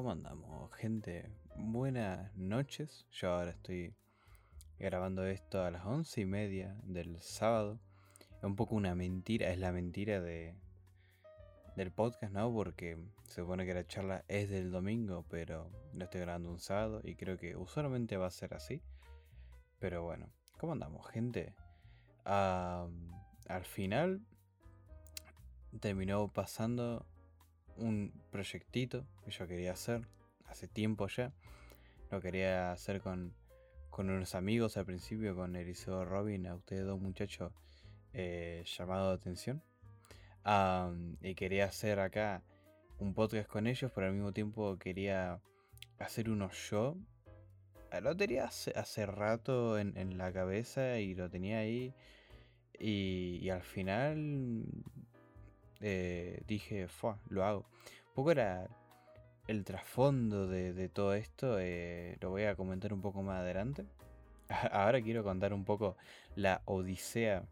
¿Cómo andamos, gente? Buenas noches. Yo ahora estoy grabando esto a las once y media del sábado. Es un poco una mentira, es la mentira de del podcast, ¿no? Porque se supone que la charla es del domingo, pero lo estoy grabando un sábado y creo que usualmente va a ser así. Pero bueno, ¿cómo andamos, gente? al final terminó pasando un proyectito que yo quería hacer hace tiempo ya. Lo quería hacer con, unos amigos al principio, con Eliseo Robin, a ustedes dos muchachos eh, llamado de atención. y quería hacer acá un podcast con ellos, pero al mismo tiempo quería hacer unos yo. Lo tenía hace, rato en, la cabeza y lo tenía ahí. Y al final eh, dije, Fua, lo hago. Un poco era el trasfondo de, todo esto, eh, lo voy a comentar un poco más adelante. Ahora quiero contar un poco la odisea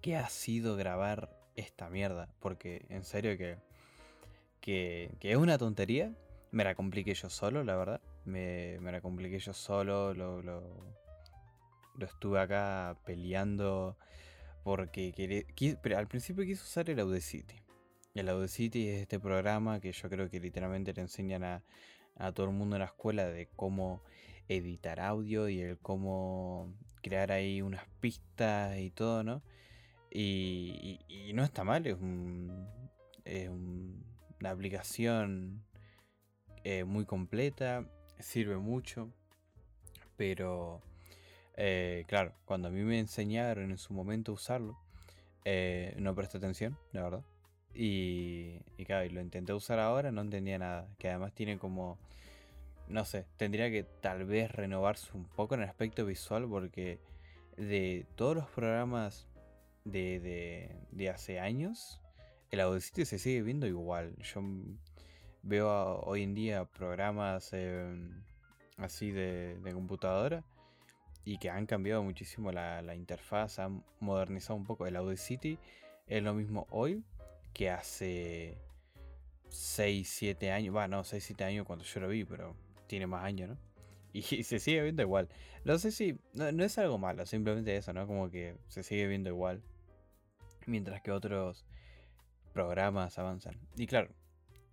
que ha sido grabar esta mierda, porque en serio que, que, es una tontería. Me la compliqué yo solo, la verdad. Me, me la compliqué yo solo, lo, lo, lo estuve acá peleando porque al principio quise usar el Audacity. El Audacity es este programa que yo creo que literalmente le enseñan a, todo el mundo en la escuela de cómo editar audio y el cómo crear ahí unas pistas y todo, ¿no? Y, no está mal, es, una aplicación eh, muy completa, sirve mucho, pero eh, claro, cuando a mí me enseñaron en su momento a usarlo, eh, no presté atención, la verdad. Y, claro, y lo intenté usar ahora, no entendía nada. Que además tiene como. No sé, tendría que tal vez renovarse un poco en el aspecto visual porque de todos los programas de, de, hace años, el Audacity se sigue viendo igual. Yo veo hoy en día programas em, así de, de computadora y que han cambiado muchísimo la, interfaz, han modernizado un poco. El Audacity es lo mismo hoy que hace 6, 7 años. Bueno, no, 6, 7 años cuando yo lo vi, pero tiene más años, ¿no? Y, se sigue viendo igual. No sé si. No, no, es algo malo, simplemente eso, ¿no? Como que se sigue viendo igual. Mientras que otros programas avanzan. Y claro,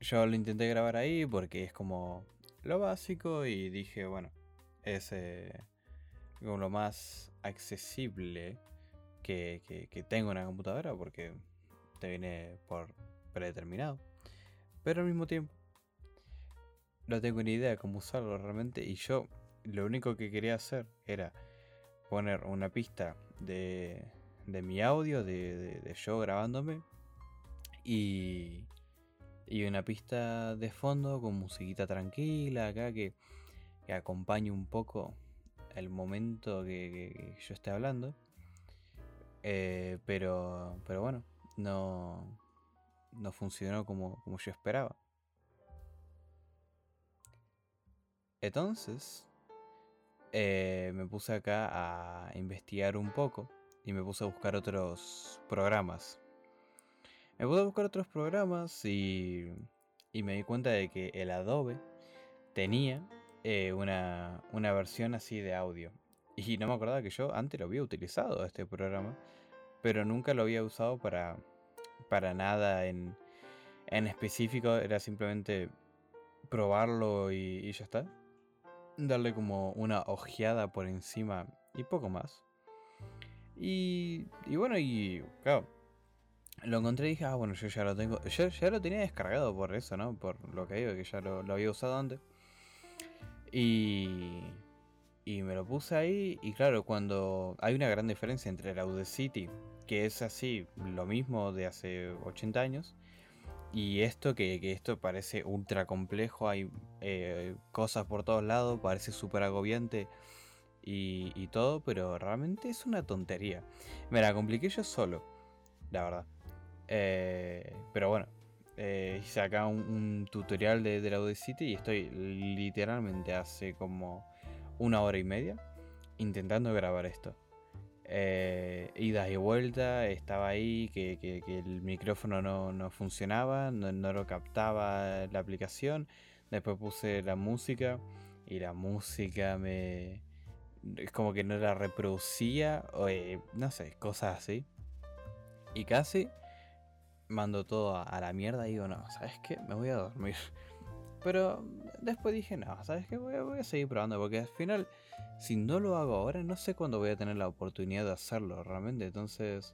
yo lo intenté grabar ahí porque es como lo básico y dije, bueno, ese como lo más accesible que, que, tengo en la computadora porque te viene por predeterminado. Pero al mismo tiempo, no tengo ni idea de cómo usarlo realmente. Y yo lo único que quería hacer era poner una pista de, de mi audio, de, de, yo grabándome. Y, y una pista de fondo con musiquita tranquila acá que, que acompañe un poco el momento que, yo esté hablando. Eh, pero, pero bueno, no, no funcionó como, como yo esperaba. Entonces, eh, me puse acá a investigar un poco y me puse a buscar otros programas. Me puse a buscar otros programas y, y me di cuenta de que el Adobe tenía eh, una, versión así de audio. Y no me acordaba que yo antes lo había utilizado este programa, pero nunca lo había usado para, para nada en, en específico. Era simplemente probarlo y, ya está. Darle como una ojeada por encima y poco más. Y, y bueno, y claro, lo encontré y dije, ah, bueno, yo ya lo tengo. Yo ya lo tenía descargado por eso, ¿no? Por lo que digo, que ya lo había usado antes. Y, y me lo puse ahí y claro, cuando hay una gran diferencia entre el Audacity, que es así, lo mismo de hace 80 años, y esto que, esto parece ultra complejo, hay eh, cosas por todos lados, parece súper agobiante y, todo, pero realmente es una tontería. Me la compliqué yo solo, la verdad. Eh, pero bueno, eh, hice acá un, tutorial de, la Audacity y estoy literalmente hace como una hora y media intentando grabar esto. Eh, ida y vuelta, estaba ahí, que, el micrófono no, funcionaba, no, lo captaba la aplicación. Después puse la música y la música me... Es como que no la reproducía, o, eh, no sé, cosas así. Y casi mando todo a, la mierda y digo, no, ¿sabes qué? Me voy a dormir. Pero después dije, no, ¿sabes qué? Voy, voy a seguir probando porque al final, si no lo hago ahora, no sé cuándo voy a tener la oportunidad de hacerlo realmente. Entonces,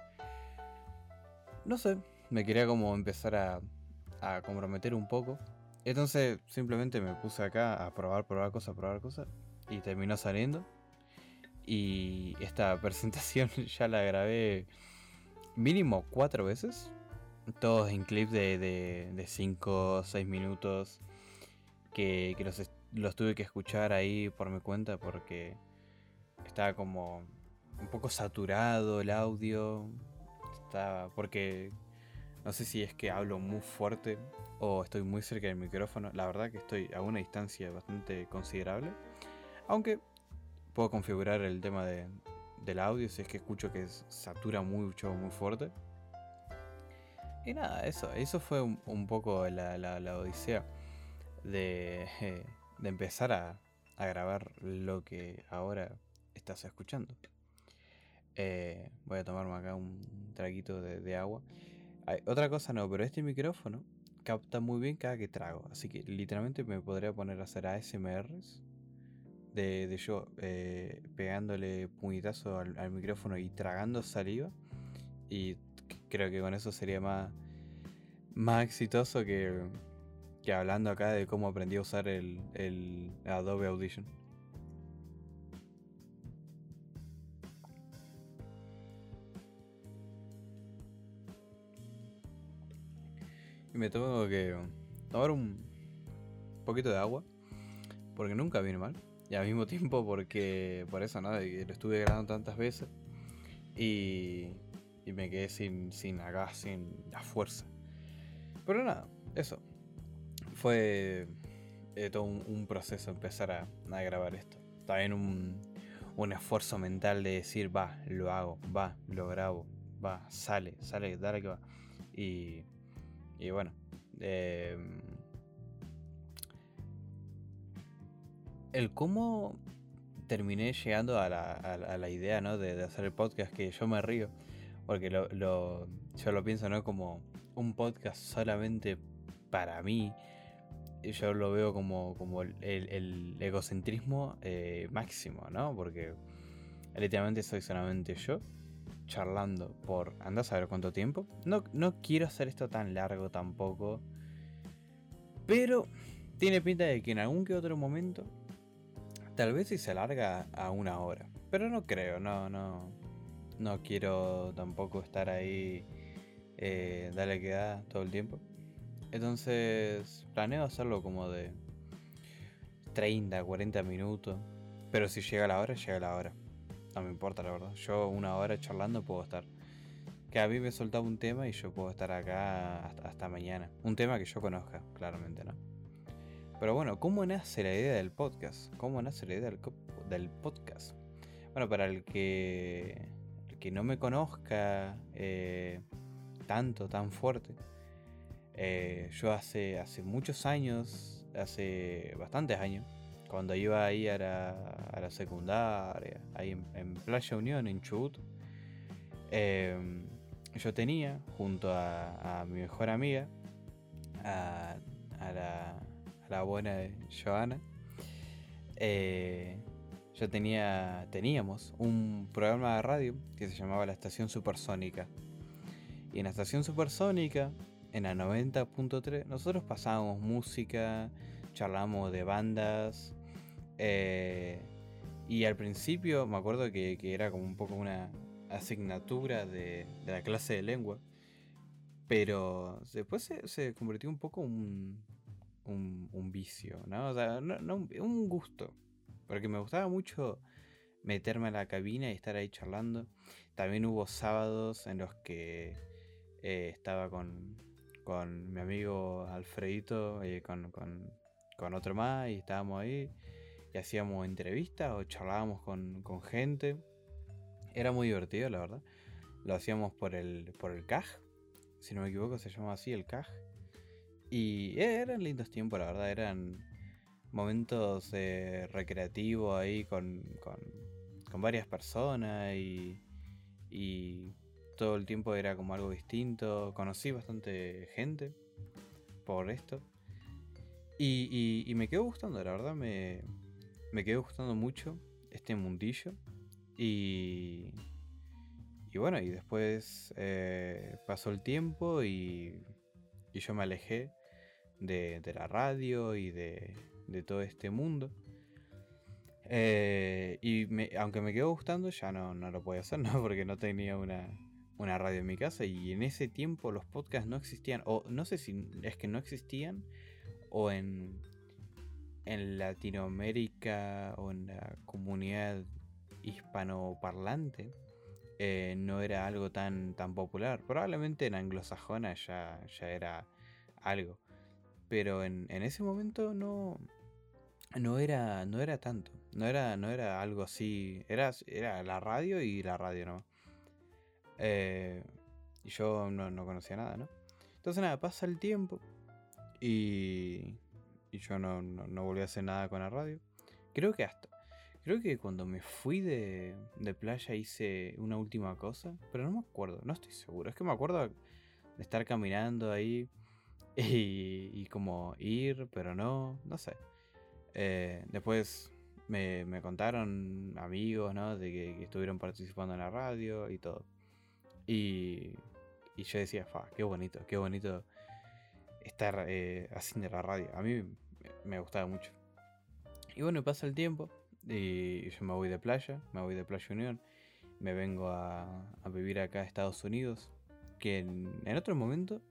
no sé, me quería como empezar a, a comprometer un poco. Entonces simplemente me puse acá a probar, probar cosas, probar cosas. Y terminó saliendo. Y esta presentación ya la grabé mínimo cuatro veces. Todos en clips de 5 o 6 minutos. Que, los, los, tuve que escuchar ahí por mi cuenta porque estaba como un poco saturado el audio. Estaba. Porque no sé si es que hablo muy fuerte o estoy muy cerca del micrófono. La verdad que estoy a una distancia bastante considerable. Aunque puedo configurar el tema de, del audio si es que escucho que satura mucho, muy fuerte. Y nada, eso, eso fue un, poco la, la, odisea de, de empezar a, a, grabar lo que ahora estás escuchando. Eh, voy a tomarme acá un traguito de agua otra cosa no, pero este micrófono capta muy bien cada que trago. Así que literalmente me podría poner a hacer ASMRs de, de yo eh, pegándole puñetazo al, micrófono y tragando saliva. Y creo que con eso sería más, más exitoso que, que hablando acá de cómo aprendí a usar el, el Adobe Audition. me tengo que tomar un poquito de agua. Porque nunca viene mal. Y al mismo tiempo porque por eso, ¿no? Lo estuve grabando tantas veces. Y, y me quedé sin, sin sin la fuerza. Pero nada, eso. Fue eh, todo un, proceso empezar a, a, grabar esto. También un, un esfuerzo mental de decir, va, lo hago, va, lo grabo, va, sale, sale, dale que va. Y y bueno. Em, el cómo terminé llegando a la, idea ¿no? de, hacer el podcast, que yo me río, porque lo, yo lo pienso ¿no? como un podcast solamente para mí. Yo lo veo como, el, egocentrismo eh, máximo, ¿no? Porque literalmente soy solamente yo charlando por anda a saber cuánto tiempo. No, no quiero hacer esto tan largo tampoco. Pero tiene pinta de que en algún que otro momento, tal vez si se alarga a una hora. Pero no creo, no, no. No quiero tampoco estar ahí, eh, dale que da todo el tiempo. Entonces, planeo hacerlo como de 30, 40 minutos. Pero si llega la hora, llega la hora. No me importa, la verdad. Yo una hora charlando puedo estar. Que a mí me soltaba un tema y yo puedo estar acá hasta, mañana. Un tema que yo conozca, claramente, ¿no? Pero bueno, ¿cómo nace la idea del podcast? ¿Cómo nace la idea del, podcast? Bueno, para el que, que no me conozca eh, tanto, tan fuerte, eh, yo hace, hace muchos años, hace bastantes años, cuando iba ahí a la, secundaria, ahí en, Playa Unión, en Chubut, em, yo tenía junto a, mi mejor amiga, a, la, buena de Joana, eh, yo tenía, teníamos un programa de radio que se llamaba La Estación Supersónica. Y en la Estación Supersónica, en la 90.3, nosotros pasábamos música, charlábamos de bandas, eh, y al principio me acuerdo que, era como un poco una asignatura de, la clase de lengua. Pero después se, convirtió un poco un, un, vicio, ¿no? O sea, un gusto. Porque me gustaba mucho meterme a la cabina y estar ahí charlando. También hubo sábados en los que eh, estaba con, con mi amigo Alfredito, eh, con, con, con otro más, y estábamos ahí y hacíamos entrevistas o charlábamos con, gente. Era muy divertido, la verdad. Lo hacíamos por el, por el CAJ, si no me equivoco, se llamaba así el CAJ. Y eran lindos tiempos, la verdad, eran momentos eh, recreativos ahí con, con, varias personas y, y todo el tiempo era como algo distinto. Conocí bastante gente por esto. Y, y, me quedó gustando, la verdad me, me quedó gustando mucho este mundillo. Y, y bueno, y después eh, pasó el tiempo y, y yo me alejé de, de la radio y de, de todo este mundo. Eh, y aunque me quedó gustando, ya no, no lo podía hacer, ¿no? Porque no tenía una, una, radio en mi casa. Y en ese tiempo los podcasts no existían. O no sé si es que no existían. O en, en Latinoamérica o en la comunidad hispanoparlante. Eh, no era algo tan, tan popular. Probablemente en anglosajona ya, ya era algo. Pero en, en ese momento no, no era, no era tanto. No era, no era algo así. Era, era la radio y la radio, ¿no? Eh, y yo no, conocía nada, ¿no? Entonces nada, pasa el tiempo. Y, y yo no, no, volví a hacer nada con la radio. Creo que hasta. Creo que cuando me fui de, de playa hice una última cosa. Pero no me acuerdo, no estoy seguro. Es que me acuerdo de estar caminando ahí. Y, y como ir, pero no, no sé. Eh, después me, contaron amigos, ¿no? De que, estuvieron participando en la radio y todo. Y, y yo decía, fa, qué bonito, qué bonito estar eh, haciendo la radio. A mí me gustaba mucho. Y bueno, pasa el tiempo y yo me voy de playa, me voy de Playa Unión, me vengo a, vivir acá a Estados Unidos, que en, otro momento,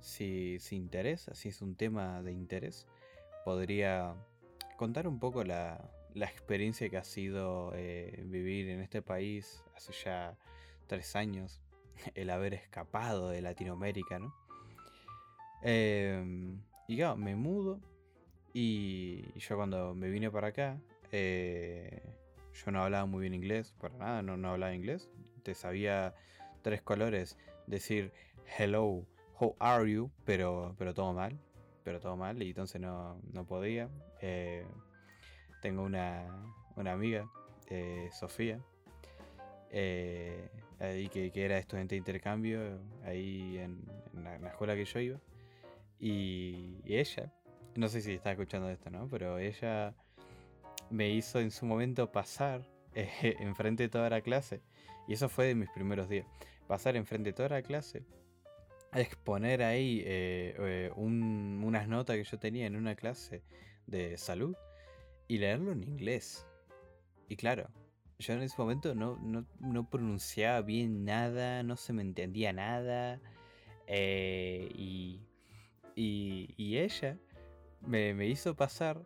si, si interesa, si es un tema de interés, podría contar un poco la, experiencia que ha sido eh, vivir en este país hace ya tres años, el haber escapado de Latinoamérica, ¿no? Em, y claro, me mudo y yo cuando me vine para acá, eh, yo no hablaba muy bien inglés, para nada, no, no hablaba inglés, te sabía tres colores, decir hello, how are you, pero, pero todo mal pero todo mal y entonces no, podía. Eh, tengo una, amiga, eh, Sofía, eh, ahí que, era estudiante de intercambio ahí en, la, escuela que yo iba. Y, ella, no sé si está escuchando esto, ¿no? Pero ella me hizo en su momento pasar enfrente de toda la clase. Y eso fue de mis primeros días. Pasar enfrente de toda la clase exponer ahí eh, unas notas que yo tenía en una clase de salud y leerlo en inglés. Y claro, yo en ese momento no, no, pronunciaba bien nada, no se me entendía nada. Eh, y, y, ella me, me, hizo pasar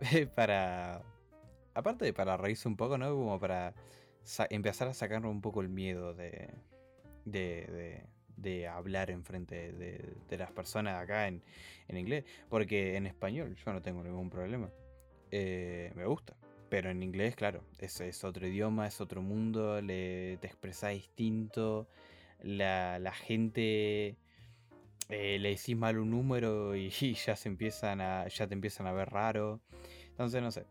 para... Aparte de para reírse un poco, ¿no? Como para empezar a sacar un poco el miedo de de hablar enfrente de, de las personas acá en, inglés. Porque en español yo no tengo ningún problema. Eh, me gusta. Pero en inglés, claro, es, es otro idioma, es otro mundo, le, te expresa distinto. La, la gente eh, le decís mal un número y, ya se empiezan a. ya te empiezan a ver raro. Entonces no sé.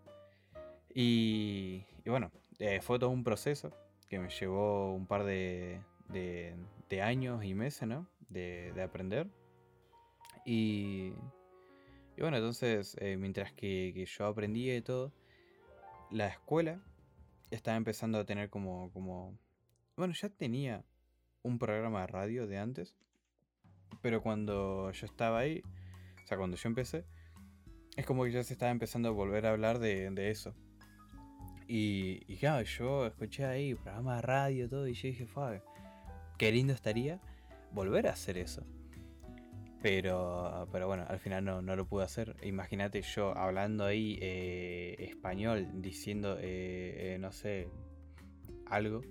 Y, y bueno, eh, fue todo un proceso que me llevó un par de, de, años y meses, ¿no? De, aprender. Y, y, bueno, entonces, eh, mientras que, yo aprendía y todo, la escuela estaba empezando a tener como, como... Bueno, ya tenía un programa de radio de antes, pero cuando yo estaba ahí, o sea, cuando yo empecé, es como que ya se estaba empezando a volver a hablar de, de eso. Y, y claro, yo escuché ahí programa de radio y todo, y yo dije, Fabio, qué lindo estaría volver a hacer eso. Pero, pero bueno, al final no, lo pude hacer. Imagínate yo hablando ahí eh, español, diciendo, eh, eh, no sé, algo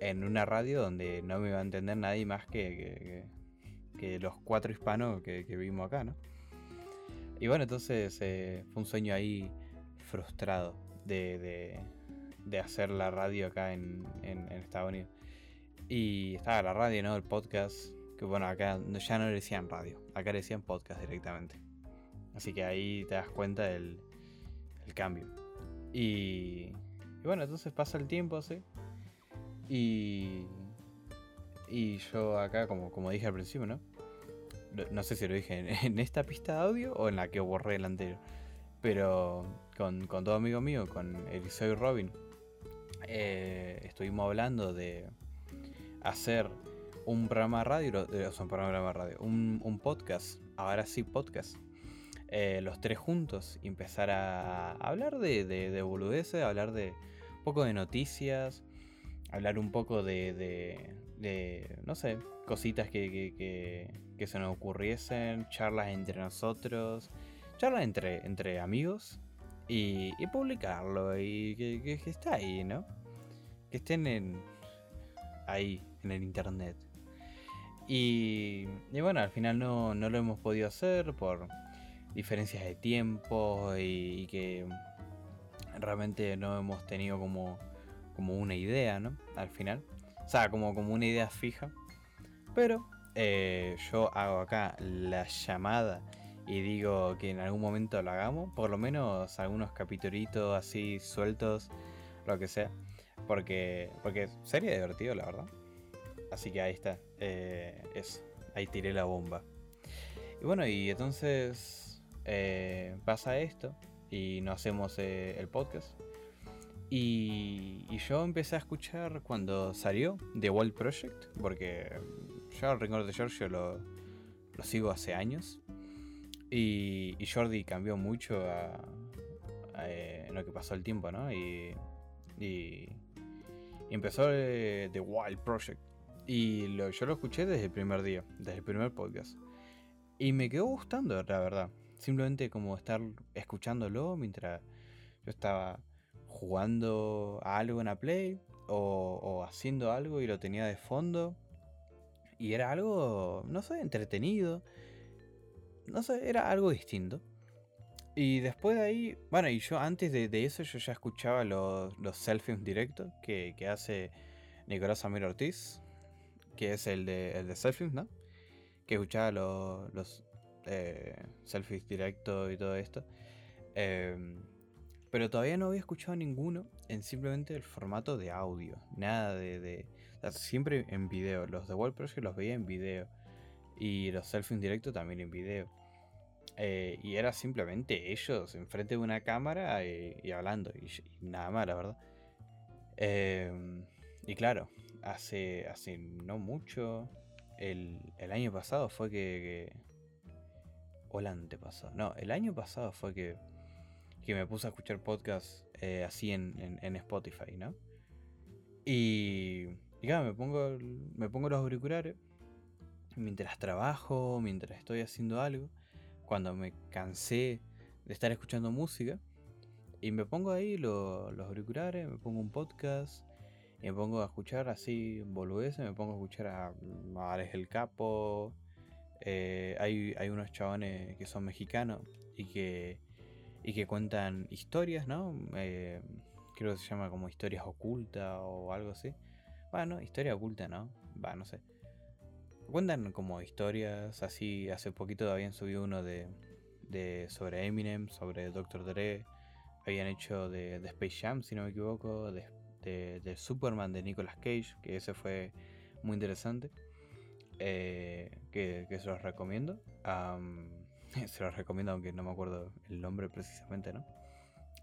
en una radio donde no me iba a entender nadie más que, que, los cuatro hispanos que, vivimos acá, ¿no? Y bueno, entonces fue un sueño ahí frustrado de, de, hacer la radio acá en, en Estados Unidos. Y estaba la radio, ¿no? El podcast. Que bueno, acá ya no le decían radio, acá le decían podcast directamente. Así que ahí te das cuenta del el cambio. Y, y bueno, entonces pasa el tiempo, ¿sí? Y, y yo acá, como, como dije al principio, ¿no? No sé si lo dije en, esta pista de audio o en la que borré el anterior. Pero con, con todo amigo mío, con Eliseo y Robin, eh, estuvimos hablando de hacer un programa de radio, sea, un programa radio, un, un podcast, ahora sí podcast, eh, los tres juntos empezar a hablar de, de, de boludeces, hablar de un poco de noticias, hablar un poco de, de, no sé, cositas que, que, se nos ocurriesen, charlas entre nosotros, charlas entre, entre amigos y, y publicarlo y que, que, está ahí, ¿no? Que estén en, ahí, en el internet. Y, bueno, al final no, no, lo hemos podido hacer por diferencias de tiempo y, y que realmente no hemos tenido como como una idea, ¿no? Al final. O sea, como, como una idea fija. Pero eh, yo hago acá la llamada y digo que en algún momento lo hagamos. Por lo menos algunos capitulitos así sueltos, lo que sea. Porque, porque sería divertido, la verdad. Así que ahí está. Eh, eso. Ahí tiré la bomba. Y bueno, y entonces eh, pasa esto. Y no hacemos el podcast. Y, yo empecé a escuchar cuando salió The Wild Project, porque yo el Rincón de Giorgio lo, lo sigo hace años. Y, Jordi cambió mucho eh, en lo que pasó el tiempo, ¿no? Y, y, empezó The Wild Project. Y yo lo escuché desde el primer día, desde el primer podcast. Y me quedó gustando, la verdad. Simplemente como estar escuchándolo mientras yo estaba jugando a algo en la Play o, haciendo algo y lo tenía de fondo. Y era algo, no sé, entretenido. No sé, era algo distinto. Y después de ahí, bueno, y yo antes de, eso yo ya escuchaba los, los selfies directos que, hace Nicolás Amir Ortiz, que es el de, el de selfies, ¿no? Que escuchaba los, los eh, selfies directos y todo esto. Eh, pero todavía no había escuchado ninguno en simplemente el formato de audio. Nada de. siempre en video. Los de World Project los veía en video. Y los selfies en directo también en video. Eh, y era simplemente ellos enfrente de una cámara eh, y, hablando. Y, nada más, la verdad. Em, y claro, hace, hace no mucho. El, año pasado fue que, que. O el. No, el año pasado fue que que me puse a escuchar podcasts eh, así en, Spotify, ¿no? Y, y claro, me pongo, me pongo los auriculares mientras trabajo, mientras estoy haciendo algo, cuando me cansé de estar escuchando música, y me pongo ahí los auriculares, me pongo un podcast, me pongo a escuchar así boludeces, me pongo a escuchar a, Alex el Capo, eh, hay, hay unos chabones que son mexicanos y que y que cuentan historias, ¿no? Eh, creo que se llama como historias ocultas o algo así. Bueno, historia oculta, ¿no? Va, no sé. Cuentan como historias así. Hace poquito habían subido uno de, de sobre Eminem, sobre Dr. Dre. Habían hecho de, Space Jam, si no me equivoco. De, Superman de Nicolas Cage, que ese fue muy interesante. Eh, que, se los recomiendo. Se los recomiendo, aunque no me acuerdo el nombre precisamente, ¿no?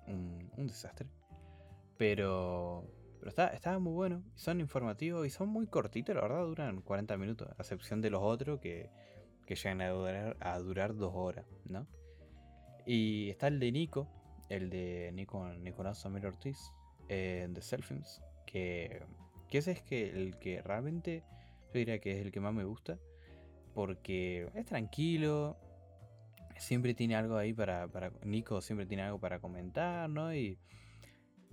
Un, desastre. Pero, pero está, está muy bueno. Son informativos y son muy cortitos, la verdad, duran 40 minutos. A excepción de los otros que, que llegan a durar, a durar dos horas, ¿no? Y está el de Nico, el de Nico, Nicolás Samir Ortiz, eh, de Selfings, que, que ese es que el que realmente yo diría que es el que más me gusta, porque es tranquilo, siempre tiene algo ahí para, para, Nico siempre tiene algo para comentar, ¿no? Y,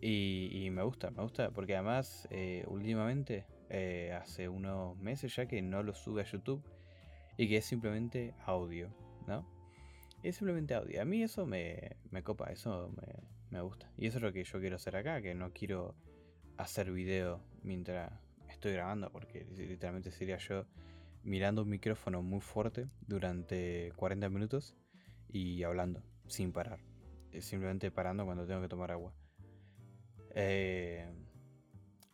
y, me gusta, me gusta, porque además eh, últimamente, eh, hace unos meses ya que no lo sube a YouTube y que es simplemente audio, ¿no? Es simplemente audio. A mí eso me, me copa, eso me, me, gusta. Y eso es lo que yo quiero hacer acá, que no quiero hacer video mientras estoy grabando, porque literalmente sería yo mirando un micrófono muy fuerte durante 40 minutos y hablando sin parar. Simplemente parando cuando tengo que tomar agua. Eh,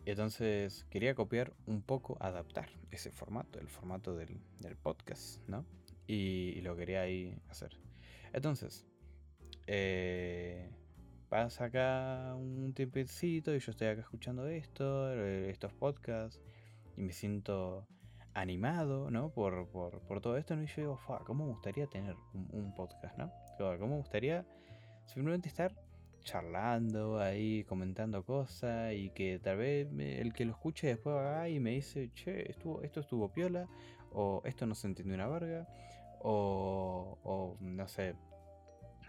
entonces quería copiar un poco, adaptar ese formato, el formato del, podcast, ¿no? Y, lo quería ahí hacer. Entonces, eh, pasa acá un tiempecito y yo estoy acá escuchando esto, eh, estos podcasts, y me siento animado, ¿no? Por, todo esto, ¿no? Y yo digo, ¿cómo me gustaría tener un, podcast, ¿no? ¿Cómo me gustaría simplemente estar charlando ahí, comentando cosas y que tal vez el que lo escuche después va y me dice, che, estuvo, esto estuvo piola, o esto no se entendió una verga, o, o no sé,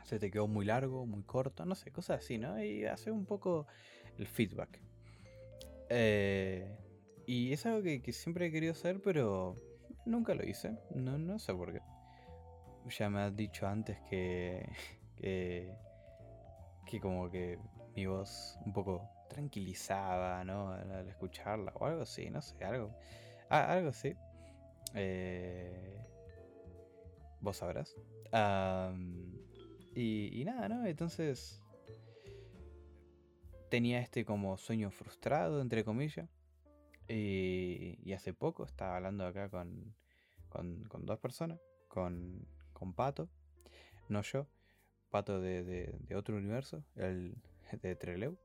se te quedó muy largo, muy corto, no sé, cosas así, ¿no? Y hace un poco el feedback. Eh, y es algo que, siempre he querido hacer, pero nunca lo hice. No, no sé por qué. Ya me has dicho antes que, que, como que mi voz un poco tranquilizaba, ¿no? Al, escucharla o algo así, no sé, algo. Ah, algo así. Eh, vos sabrás. Y, y nada, ¿no? Entonces tenía este como sueño frustrado, entre comillas. Y, hace poco estaba hablando acá con, con, dos personas, con, con, Pato, no yo, Pato de, otro universo, el de Treleu,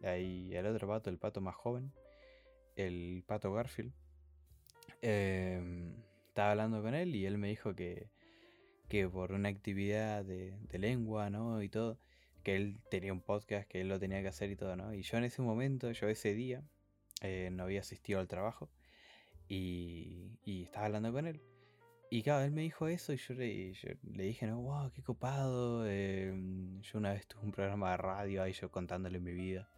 y el otro Pato, el Pato más joven, el Pato Garfield. Em, estaba hablando con él y él me dijo que, que por una actividad de, lengua, ¿no? Y todo, que él tenía un podcast, que él lo tenía que hacer y todo, ¿no? Y yo en ese momento, yo ese día, eh, no había asistido al trabajo y, estaba hablando con él. Y claro, él me dijo eso y yo le, dije, no, wow, qué copado. Em, yo una vez tuve un programa de radio ahí yo contándole mi vida.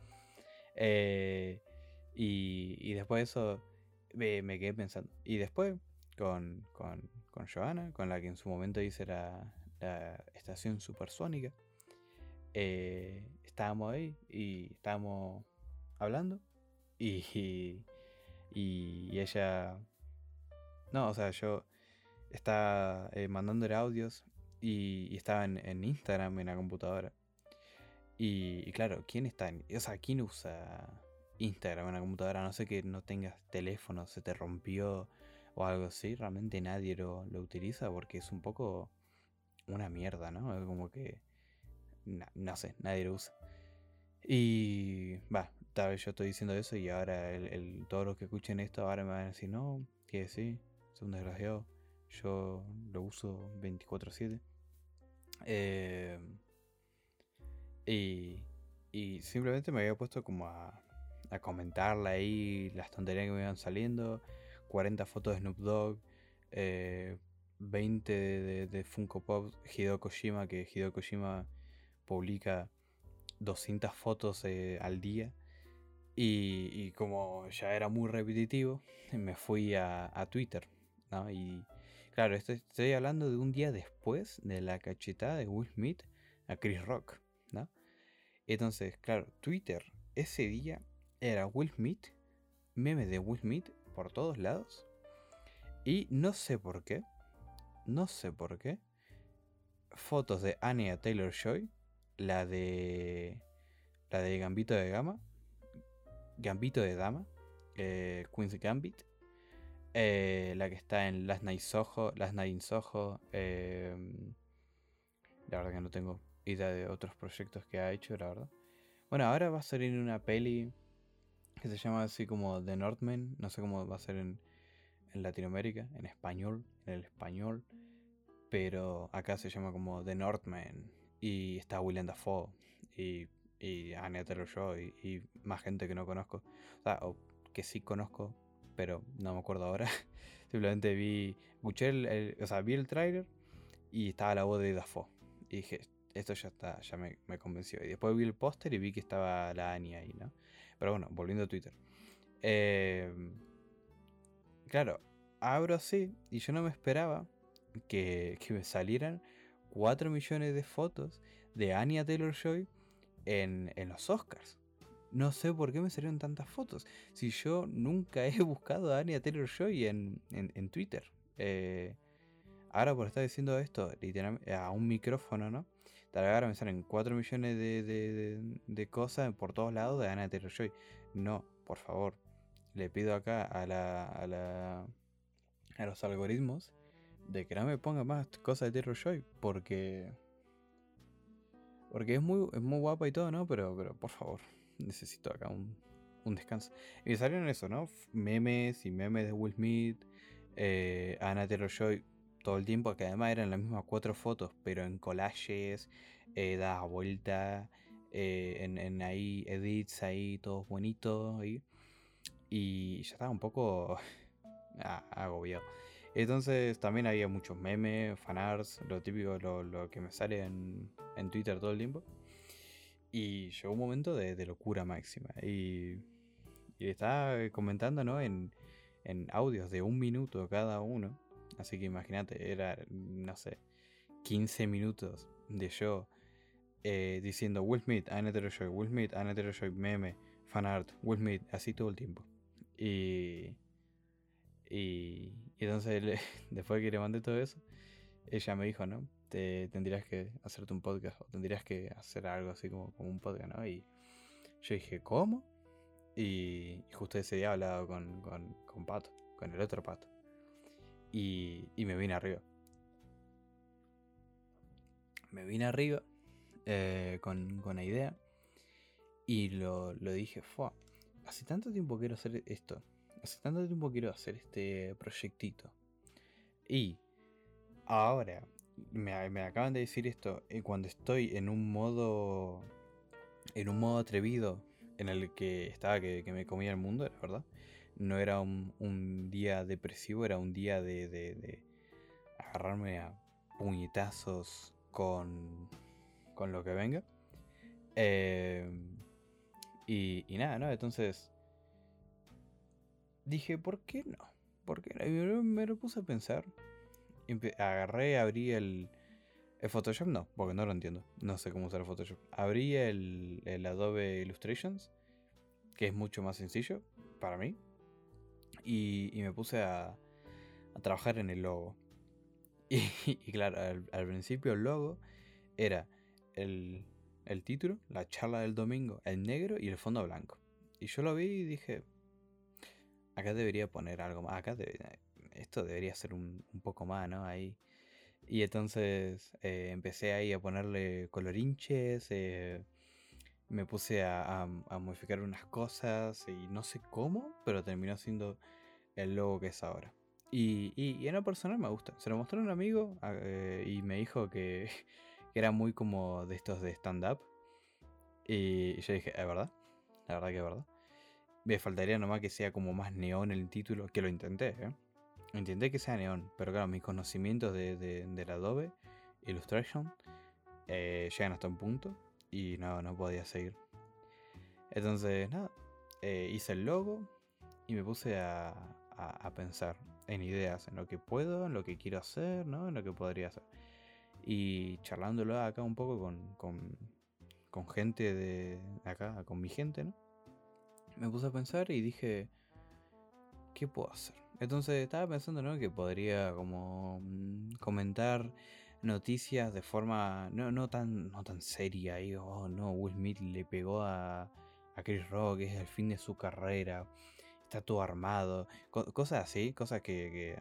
Eh, y, después de eso me, quedé pensando. Y después con, con, con Joana, con la que en su momento hice la, la estación supersónica, eh, estábamos ahí y estábamos hablando y, y, ella... No, o sea, yo estaba eh, mandándole audios y, estaba en, Instagram en la computadora. Y, claro, ¿quién está en, O sea, ¿quién usa Instagram en la computadora? No sé que no tengas teléfono, se te rompió o algo así. Realmente nadie lo, lo utiliza porque es un poco una mierda, ¿no? Es como que... no sé, nadie lo usa. Y va, tal vez yo estoy diciendo eso y ahora el, todos los que escuchen esto ahora me van a decir, no, que sí, es un desgraciado. Yo lo uso 24/7. Eh, y, y simplemente me había puesto como a, a comentarla ahí las tonterías que me iban saliendo. 40 fotos de Snoop Dogg. 20 eh, de, Funko Pop Hideo que Hideo publica 200 fotos eh, al día. Y, como ya era muy repetitivo, me fui a, Twitter. Y claro, estoy, hablando de un día después de la cachetada de Will Smith a Chris Rock. ¿no? Entonces, claro, Twitter ese día era Will Smith, meme de Will Smith por todos lados. Y no sé por qué, no sé por qué, fotos de Anya Taylor Joy la de la de Gambito de Gama, Gambito de Dama, eh, Queen's Gambit, eh, la que está en Last Night Soho, Last Night in Soho, em, la verdad que no tengo idea de otros proyectos que ha hecho, la verdad. Bueno, ahora va a salir una peli que se llama así como The Northman, no sé cómo va a ser en, Latinoamérica, en español, en el español, pero acá se llama como The Northman, y está William Dafoe. Y, y Anya Taylor-Joy. Y, más gente que no conozco. O sea, o que sí conozco, pero no me acuerdo ahora. Simplemente vi. Escuché el, O sea, vi el trailer. Y estaba la voz de Dafoe. Y dije, esto ya está, ya me, convenció. Y después vi el póster y vi que estaba la Anya ahí, ¿no? Pero bueno, volviendo a Twitter. Em, claro, abro así y yo no me esperaba que, me salieran 4 millones de fotos de Anya Taylor Joy en, los Oscars. No sé por qué me salieron tantas fotos. Si yo nunca he buscado a Anya Taylor Joy en, Twitter. Eh, ahora por estar diciendo esto, a un micrófono, ¿no? Te van a pensar en 4 millones de, cosas por todos lados de Ana Taylor Joy. No, por favor. Le pido acá a la, a la a los algoritmos de que no me ponga más cosas de Taylor Joy porque porque es muy, es muy guapa y todo, ¿no? Pero, pero por favor, necesito acá un, un descanso. Y me salieron eso, ¿no? Memes y memes de Will Smith, eh, Anna Taylor Joy todo el tiempo, que además eran las mismas cuatro fotos, pero en collages, eh, da vuelta, eh, en, ahí edits ahí, todos bonitos. Y, ya estaba un poco agobiado. Entonces también había muchos memes, fanarts, lo típico, lo, que me sale en, en, Twitter todo el tiempo. Y llegó un momento de, locura máxima. Y, y estaba comentando, ¿no? En, en audios de un minuto cada uno. Así que imagínate, era, no sé, 15 minutos de yo eh, diciendo Will Smith, Anna Joy, Will Smith, Anna Joy, meme, fanart, Will Smith, así todo el tiempo. Y, y, entonces después que le mandé todo eso, ella me dijo, ¿no? Te tendrías que hacerte un podcast o tendrías que hacer algo así como, como un podcast, ¿no? Y yo dije, ¿cómo? Y, justo ese día hablado con, con, con Pato, con el otro Pato. Y, me vine arriba. Me vine arriba eh, con, con, la idea. Y lo, lo dije, fue. Hace tanto tiempo quiero hacer esto. Hace tanto tiempo quiero hacer este proyectito. Y ahora me, me acaban de decir esto. Y cuando estoy en un modo. En un modo atrevido en el que estaba que, me comía el mundo, la verdad. No era un, día depresivo, era un día de, agarrarme a puñetazos con, con lo que venga. Eh, y, y, nada, ¿no? Entonces dije, ¿por qué no? ¿Por qué no? me, lo puse a pensar. agarré, abrí el, ¿El Photoshop? No, porque no lo entiendo. No sé cómo usar el Photoshop. Abrí el, Adobe Illustrations, que es mucho más sencillo para mí. Y, me puse a, trabajar en el logo. Y, claro, al, principio el logo era el, título, la charla del domingo, el negro y el fondo blanco. Y yo lo vi y dije, acá debería poner algo más. Acá esto debería ser un, un poco más, ¿no? Ahí y entonces eh, empecé ahí a ponerle colorinches, eh, me puse a, modificar unas cosas y no sé cómo, pero terminó siendo el logo que es ahora. Y, y, en lo personal me gusta. Se lo mostró a un amigo ah, eh, y me dijo que, era muy como de estos de stand-up. Y yo dije, ¿es verdad? La verdad que es verdad. Me faltaría nomás que sea como más neón el título, que lo intenté, ¿eh? Intenté que sea neón, pero claro, mis conocimientos de, del Adobe Illustration eh, llegan hasta un punto y no, no podía seguir. Entonces, nada, eh, hice el logo y me puse a, pensar en ideas, en lo que puedo, en lo que quiero hacer, ¿no? En lo que podría hacer. Y charlándolo acá un poco con, con, con gente de acá, con mi gente, ¿no? Me puse a pensar y dije, ¿qué puedo hacer? Entonces estaba pensando ¿no? que podría como mm, comentar noticias de forma no, no, tan, no tan seria. Y, oh no, Will Smith le pegó a, a Chris Rock, es el fin de su carrera, está todo armado. cosas así, cosas que,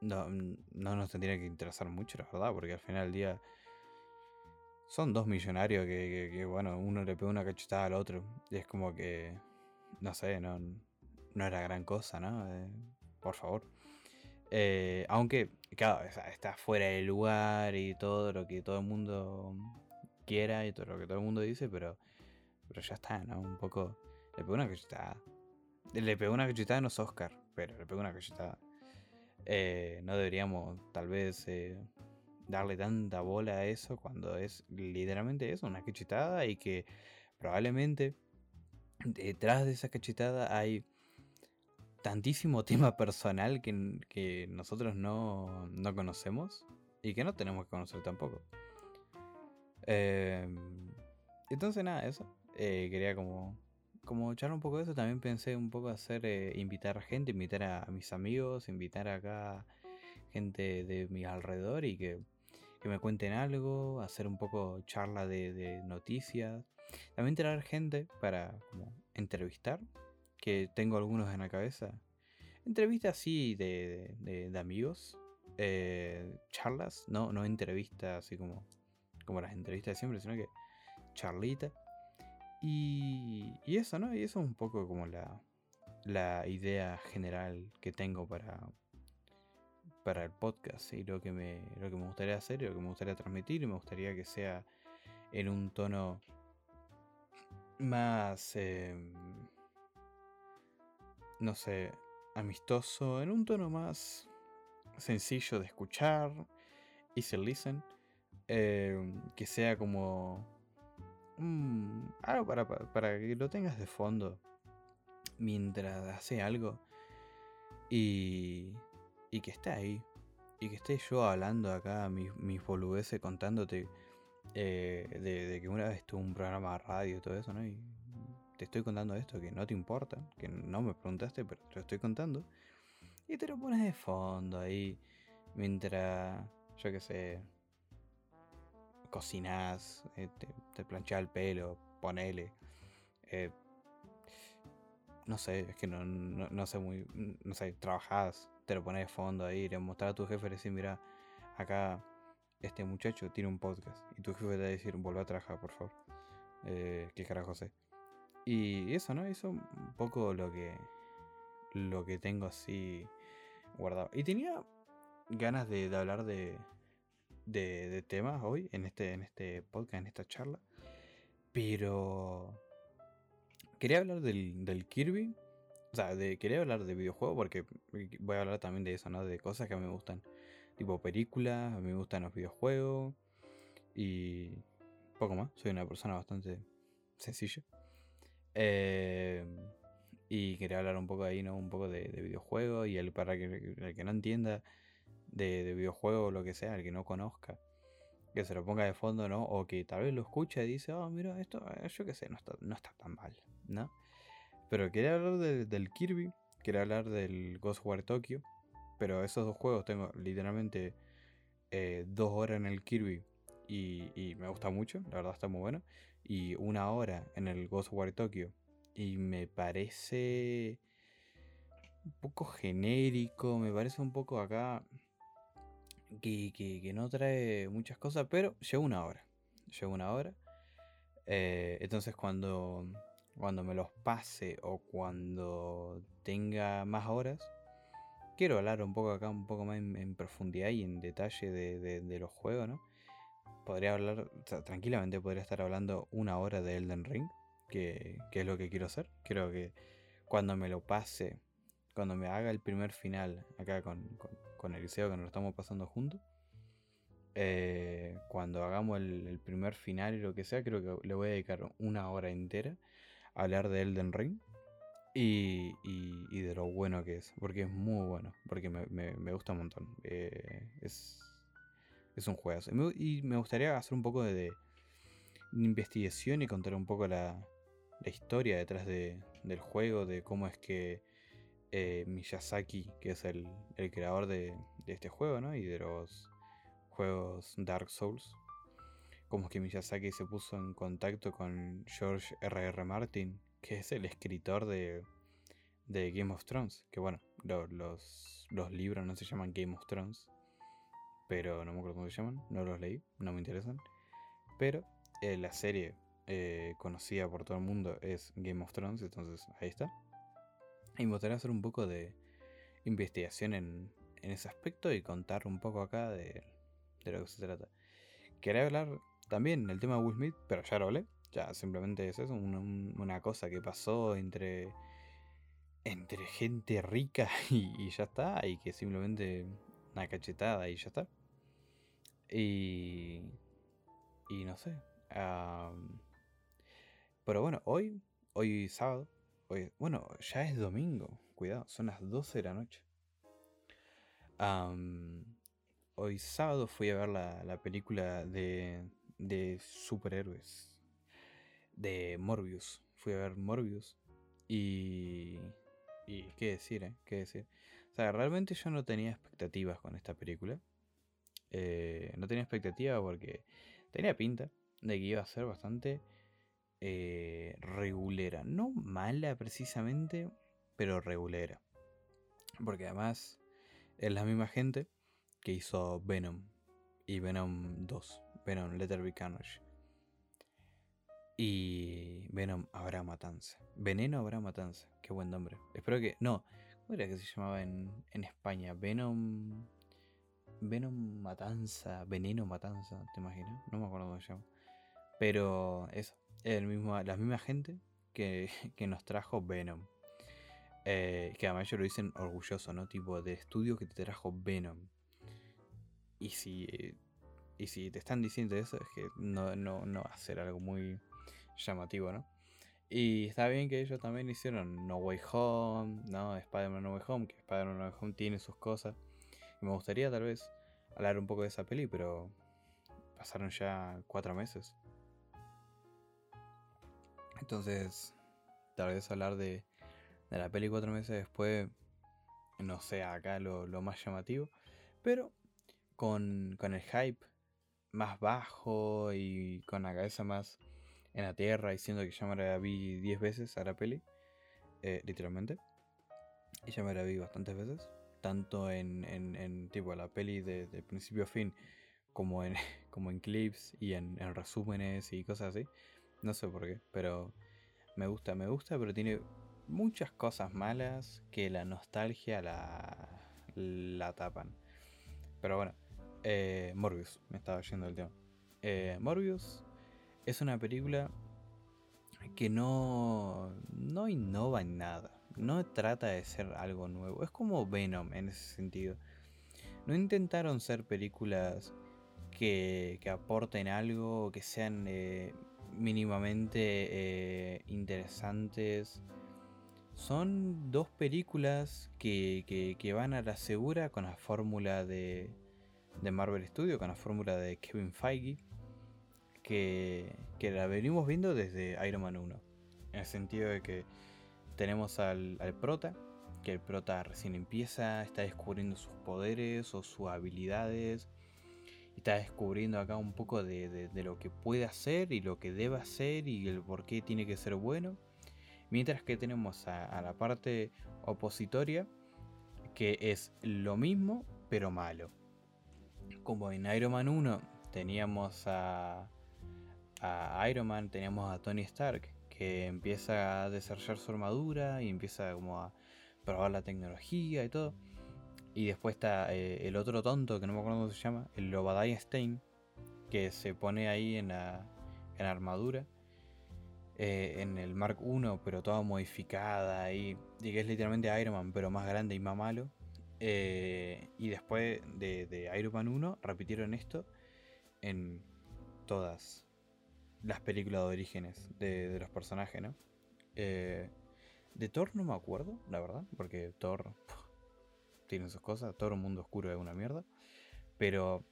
no, no, nos tendrían que interesar mucho, la verdad, porque al final del día son dos millonarios que, bueno, uno le pegó una cachetada al otro. Y es como que, no sé, no, no era gran cosa, ¿no? Eh, por favor. Eh, aunque, claro, está fuera de lugar y todo lo que todo el mundo quiera y todo lo que todo el mundo dice, pero, pero ya está, ¿no? Un poco. Le pegó una cachetada. Le pegó una cachetada en los Oscar, pero le pegó una cachetada. Eh, no deberíamos, tal vez, eh, darle tanta bola a eso cuando es literalmente eso, una cachetada y que probablemente detrás de esa cachetada hay tantísimo tema personal que, nosotros no, conocemos y que no tenemos que conocer tampoco. Em, entonces nada, eso. Eh, quería como, como echar un poco de eso. También pensé un poco hacer, eh, invitar a gente, invitar a, mis amigos, invitar acá gente de mi alrededor y que, me cuenten algo, hacer un poco charla de, noticias. También traer gente para entrevistar, que tengo algunos en la cabeza. Entrevistas así de, amigos, eh, charlas, no, no entrevistas así como, como las entrevistas de siempre, sino que charlita. Y, y eso, ¿no? Y eso es un poco como la, la idea general que tengo para, para el podcast y lo que, me, lo que me gustaría hacer y lo que me gustaría transmitir. Y me gustaría que sea en un tono más, em, no sé, amistoso, en un tono más sencillo de escuchar, easy listen, em, que sea como algo para, para que lo tengas de fondo mientras hace algo y, y que esté ahí. Y que esté yo hablando acá, mis, mis boludeces, contándote eh, de, que una vez tuve un programa de radio y todo eso, ¿no? Y te estoy contando esto que no te importa, que no me preguntaste, pero te lo estoy contando. Y te lo pones de fondo ahí, mientras, yo qué sé, cocinas, eh, te, te planchas el pelo, ponele. Eh, no sé, es que no, no, sé muy, no sé, trabajás, te lo pones de fondo ahí, le mostrar a tu jefe y decir, mira, acá este muchacho tiene un podcast. Y tu jefe te va a decir, vuelve a trabajar, por favor. Eh, ¿Qué carajo sé? Y eso, ¿no? Eso un poco lo que, lo que tengo así guardado. Y tenía ganas de, hablar de, de, de, temas hoy en este, en este podcast, en esta charla. Pero quería hablar del, Kirby. O sea, de, quería hablar de videojuegos porque voy a hablar también de eso, ¿no? De cosas que a mí me gustan. Tipo películas, a mí me gustan los videojuegos. Y poco más. Soy una persona bastante sencilla. Eh, y quería hablar un poco ahí, ¿no? Un poco de, videojuegos. Y el, para que, el que no entienda de, de videojuegos o lo que sea, el que no conozca que se lo ponga de fondo, ¿no? O que tal vez lo escuche y dice, oh, mira, esto, eh, yo qué sé, no está, no está tan mal, ¿no? Pero quería hablar del Kirby, quería hablar del Ghostwire Tokyo, pero esos dos juegos tengo literalmente eh, dos horas en el Kirby y, me gusta mucho, la verdad está muy bueno, y una hora en el Ghostwire Tokyo y me parece un poco genérico, me parece un poco acá que, no trae muchas cosas, pero lleva una hora. Lleva una hora. Eh, entonces cuando, cuando me los pase o cuando tenga más horas, quiero hablar un poco acá, un poco más en, profundidad y en detalle de, los juegos, ¿no? Podría hablar, tranquilamente podría estar hablando una hora de Elden Ring, que, es lo que quiero hacer. Creo que cuando me lo pase, cuando me haga el primer final acá con con Eliseo que nos lo estamos pasando juntos. Eh, cuando hagamos el, primer final y lo que sea, creo que le voy a dedicar una hora entera a hablar de Elden Ring y, de lo bueno que es, porque es muy bueno, porque me, gusta un montón. Eh, es, es un juego. Y me gustaría hacer un poco de, investigación y contar un poco la, historia detrás del juego, de cómo es que eh, Miyazaki, que es el, creador de, este juego, ¿no? Y de los juegos Dark Souls. Como que Miyazaki se puso en contacto con George R.R. R. Martin, que es el escritor de, Game of Thrones. Que bueno, los, los libros no se llaman Game of Thrones, pero no me acuerdo cómo se llaman, no los leí, no me interesan. Pero eh, la serie eh, conocida por todo el mundo es Game of Thrones, entonces ahí está. Y me gustaría hacer un poco de investigación en, ese aspecto y contar un poco acá de, lo que se trata. Quería hablar también del tema de Will Smith, pero ya lo hablé. Ya simplemente es eso, una, cosa que pasó entre, entre gente rica y, ya está, y que simplemente una cachetada y ya está. Y, y no sé. pero bueno, hoy, hoy sábado, bueno, ya es domingo, cuidado, son las 12 de la noche. hoy sábado fui a ver la, película de, de superhéroes, de Morbius. Fui a ver Morbius y... Y qué decir, ¿eh? ¿Qué decir? O sea, realmente yo no tenía expectativas con esta película. Eh, no tenía expectativas porque tenía pinta de que iba a ser bastante eh, regulera. No mala precisamente, pero regulera. Porque además es la misma gente que hizo Venom y Venom 2, Venom Letter Be Carnage. Y Venom habrá matanza. Veneno habrá matanza. Qué buen nombre. Espero que. No, ¿cómo era que se llamaba en, España? Venom. Venom Matanza. Veneno Matanza, ¿te imaginas? No me acuerdo cómo se llama. Pero eso. Es el mismo, la misma gente que, que nos trajo Venom. Eh, que además ellos lo dicen orgulloso, ¿no? Tipo de estudio que te trajo Venom. Y si, y si te están diciendo eso, es que no, no, no va a ser algo muy llamativo, ¿no? Y está bien que ellos también hicieron No Way Home, ¿no? Spider-Man No Way Home, que Spider-Man No Way Home tiene sus cosas. Y me gustaría tal vez hablar un poco de esa peli, pero pasaron ya cuatro meses. Entonces, tal vez hablar de, de la peli cuatro meses después no sea acá lo, más llamativo. Pero con, con el hype más bajo y con la cabeza más en la tierra diciendo que ya me la vi 10 veces a la peli, eh, literalmente. Y ya me la vi bastantes veces, tanto en, en, tipo la peli de, principio a fin, como en, como en clips y en, resúmenes y cosas así. No sé por qué, pero me gusta, me gusta, pero tiene muchas cosas malas que la nostalgia la, la tapan. Pero bueno, eh, Morbius, me estaba yendo el tema. Eh, Morbius es una película que no, no innova en nada. No trata de ser algo nuevo. Es como Venom en ese sentido. No intentaron ser películas que, que aporten algo, que sean eh, mínimamente eh, interesantes. Son dos películas que, que, que, van a la segura con la fórmula de, de Marvel Studios, con la fórmula de Kevin Feige que, la venimos viendo desde Iron Man 1. En el sentido de que tenemos al, prota, que el prota recién empieza, está descubriendo sus poderes o sus habilidades. Está descubriendo acá un poco de, lo que puede hacer y lo que debe hacer y el por qué tiene que ser bueno. Mientras que tenemos a, a la parte opositoria, que es lo mismo pero malo. Como en Iron Man 1 teníamos a, a Iron Man, teníamos a Tony Stark, que empieza a desarrollar su armadura y empieza como a probar la tecnología y todo. Y después está eh, el otro tonto, que no me acuerdo cómo se llama, el Lobadiah Stein, que se pone ahí en la, en armadura. Eh, en el Mark I, pero toda modificada y, y, que es literalmente Iron Man, pero más grande y más malo. Eh, y después de, de Iron Man 1 repitieron esto en todas las películas de orígenes de, los personajes, ¿no? Eh, de Thor no me acuerdo, la verdad, porque Thor tiene sus cosas, Thor un mundo oscuro es una mierda, pero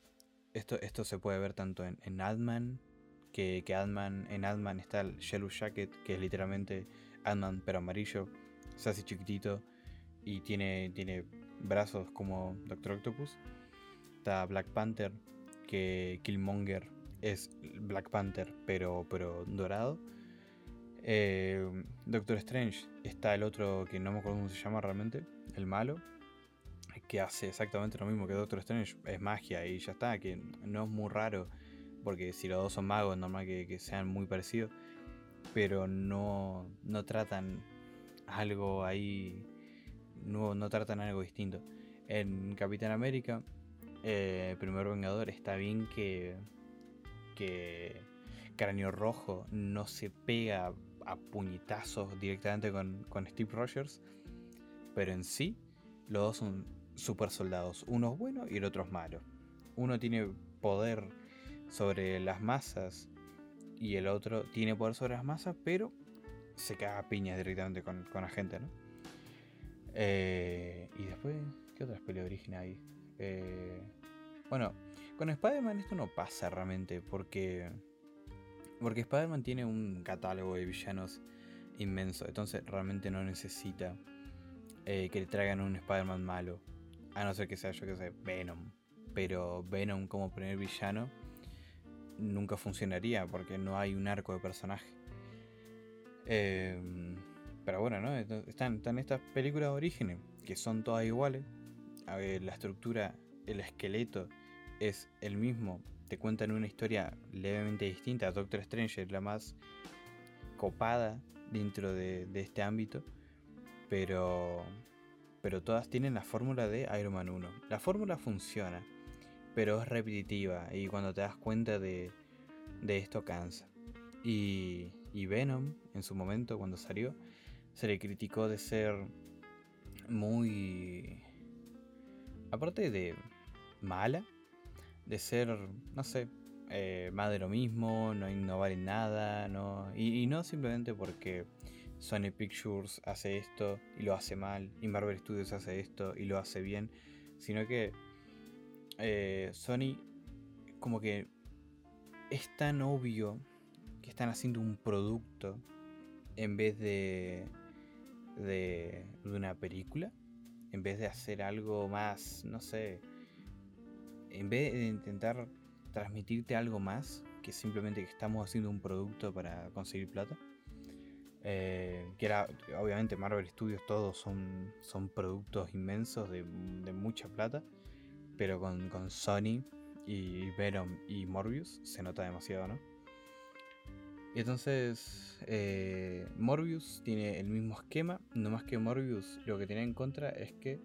esto, esto se puede ver tanto en, en Adman, que, que en Adman está el Yellow Jacket, que es literalmente Adman pero amarillo, se hace chiquitito y tiene, tiene brazos como Doctor Octopus. Está Black Panther, que Killmonger es Black Panther, pero, pero dorado. Eh, Doctor Strange está el otro que no me acuerdo cómo se llama realmente, el malo, que hace exactamente lo mismo que Doctor Strange, es magia y ya está, que no es muy raro, porque si los dos son magos es normal que, sean muy parecidos, pero no, no tratan algo ahí, no, no tratan algo distinto. En Capitán América, eh, Primer Vengador, está bien que que Cráneo Rojo no se pega a puñetazos directamente con, Steve Rogers, pero en sí los dos son super soldados. Uno es bueno y el otro es malo. Uno tiene poder sobre las masas y el otro tiene poder sobre las masas, pero se caga a piñas directamente con, la gente, ¿no? Eh, y después, ¿qué otras peleas de origen hay? Eh, bueno, con Spider-Man esto no pasa realmente porque... Porque Spider-Man tiene un catálogo de villanos inmenso, entonces realmente no necesita eh, que le traigan un Spider-Man malo. A no ser que sea, yo que sé, Venom. Pero Venom como primer villano nunca funcionaría porque no hay un arco de personaje. Em, pero bueno, ¿no? Están, están estas películas de orígenes que son todas iguales. la estructura, el esqueleto es el mismo. Te cuentan una historia levemente distinta. Doctor Strange es la más copada dentro de, este ámbito. Pero, pero todas tienen la fórmula de Iron Man 1. La fórmula funciona, pero es repetitiva. Y cuando te das cuenta de, de esto cansa. Y, y Venom, en su momento, cuando salió, se le criticó de ser muy... Aparte de mala, de ser, no sé, eh, más de lo mismo, no innovar en nada, no, y, no simplemente porque Sony Pictures hace esto y lo hace mal, y Marvel Studios hace esto y lo hace bien, sino que eh, Sony como que es tan obvio que están haciendo un producto en vez de, de, una película, en vez de hacer algo más, no sé, en vez de intentar transmitirte algo más que simplemente que estamos haciendo un producto para conseguir plata. Eh, que era, obviamente Marvel Studios todos son, son productos inmensos de, mucha plata, pero con, con Sony y Venom y Morbius se nota demasiado, ¿no? Y entonces eh, Morbius tiene el mismo esquema, no más que Morbius lo que tiene en contra es que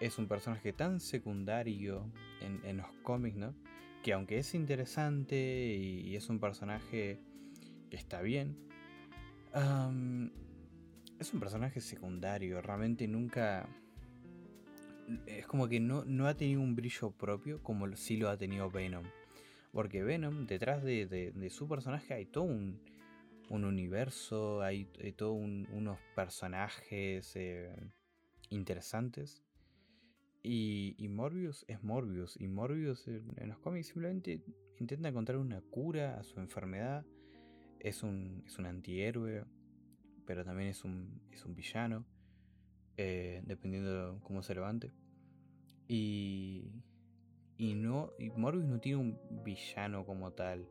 es un personaje tan secundario en, los cómics, ¿no? Que aunque es interesante y, es un personaje que está bien, es un personaje secundario, realmente nunca... Es como que no, no ha tenido un brillo propio como sí lo ha tenido Venom. Porque Venom, detrás de, su personaje hay todo un, universo, hay, todos unos personajes eh, interesantes. Y, Morbius es Morbius. Y Morbius en, los cómics simplemente intenta encontrar una cura a su enfermedad. Es un, es un antihéroe, pero también es un, es un villano, eh, dependiendo de cómo se levante. Y, y no y Morbius no tiene un villano como tal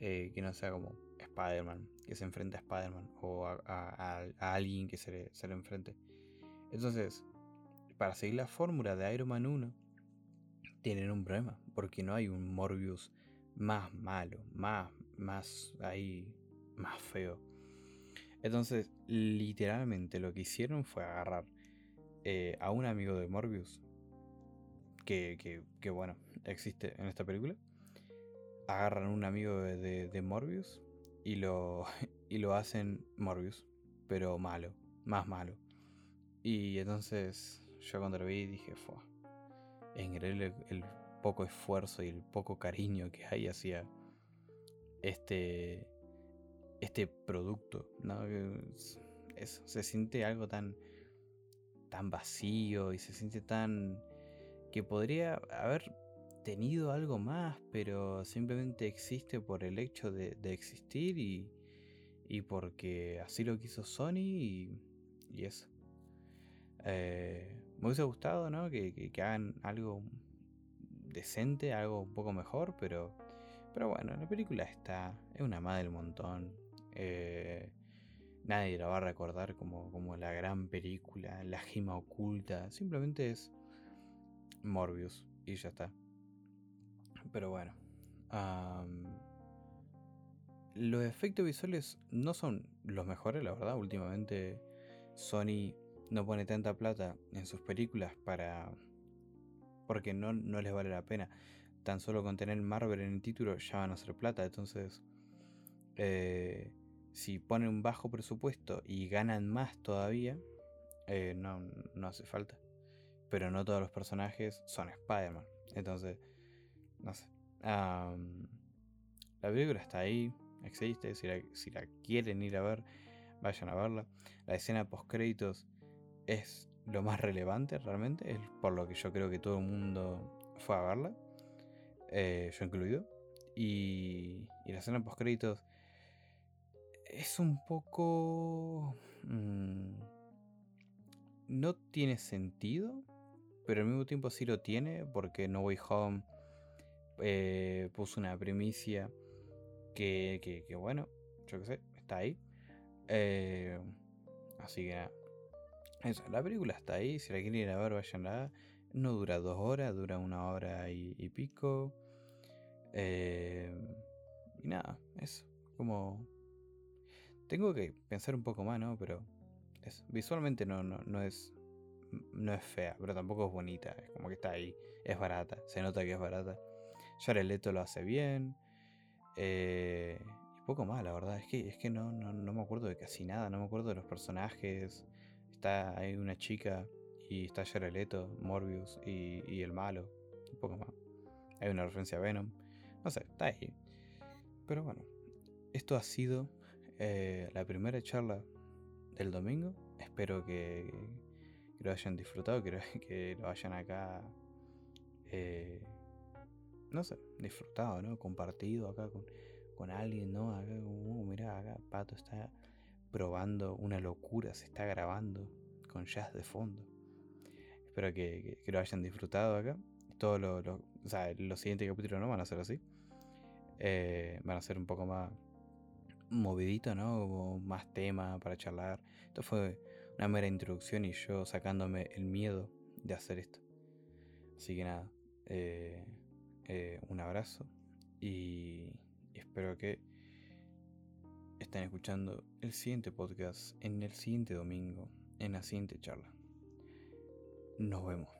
eh, que no sea como Spider-Man, que se enfrenta a Spider-Man o a, alguien que se se le enfrente. Entonces, para seguir la fórmula de Iron Man 1, tienen un problema, porque no hay un Morbius más malo, más, más ahí, más feo. Entonces, literalmente lo que hicieron fue agarrar eh, a un amigo de Morbius, que, bueno, existe en esta película. Agarran un amigo de, Morbius y lo, y lo hacen Morbius, pero malo, más malo. Y entonces yo cuando lo vi dije, fue es increíble el poco esfuerzo y el poco cariño que hay hacia este, este producto. ¿no? se siente algo tan, tan vacío y se siente tan que podría haber tenido algo más, pero simplemente existe por el hecho de, existir y, y, porque así lo quiso Sony y, y eso. Eh, me hubiese gustado, ¿no? Que, hagan algo decente, algo un poco mejor, pero, pero bueno, la película está, es una madre del montón. Eh, nadie la va a recordar como, como la gran película, la gema oculta. Simplemente es Morbius y ya está. Pero bueno. los efectos visuales no son los mejores, la verdad. Últimamente Sony no pone tanta plata en sus películas para... Porque no, no les vale la pena. Tan solo con tener Marvel en el título ya van a hacer plata. Entonces, eh, si ponen un bajo presupuesto y ganan más todavía, eh, no, no hace falta pero no todos los personajes son Spider-Man. Entonces, no sé. la película está ahí, existe. Si la, quieren ir a ver, vayan a verla. La escena post créditos es lo más relevante realmente, es por lo que yo creo que todo el mundo fue a verla, eh, yo incluido. Y, la escena post créditos es un poco. Mm, no tiene sentido, pero al mismo tiempo sí lo tiene, porque No Way Home eh, puso una primicia que, que, bueno, yo qué sé, está ahí. Eh, así que nada. Eso, la película está ahí, si la quieren ir a ver, vayan a No dura dos horas, dura una hora y, pico. Eh, y nada, eso. Como. Tengo que pensar un poco más, ¿no? Pero. Eso. Visualmente no, no, no es. No es fea, pero tampoco es bonita. Es como que está ahí. Es barata. Se nota que es barata. Jared Leto lo hace bien. Eh, y poco más, la verdad. Es que, es que no, no, no me acuerdo de casi nada. No me acuerdo de los personajes. Está ahí una chica y está Jared Morbius y, el malo. Un poco más. Hay una referencia a Venom. No sé, está ahí. Pero bueno, esto ha sido eh, la primera charla del domingo. Espero que, lo hayan disfrutado, que, que lo hayan acá, eh, no sé, disfrutado, ¿no? Compartido acá con, con alguien, ¿no? Acá, uh, mira, acá Pato está probando una locura, se está grabando con jazz de fondo. Espero que, lo hayan disfrutado acá. Todos los, o sea, los siguientes capítulos no van a ser así. Eh, van a ser un poco más movidito, ¿no? más tema para charlar. Esto fue una mera introducción y yo sacándome el miedo de hacer esto. Así que nada, eh, eh, un abrazo y espero que estén escuchando el siguiente podcast en el siguiente domingo, en la siguiente charla. Nos vemos.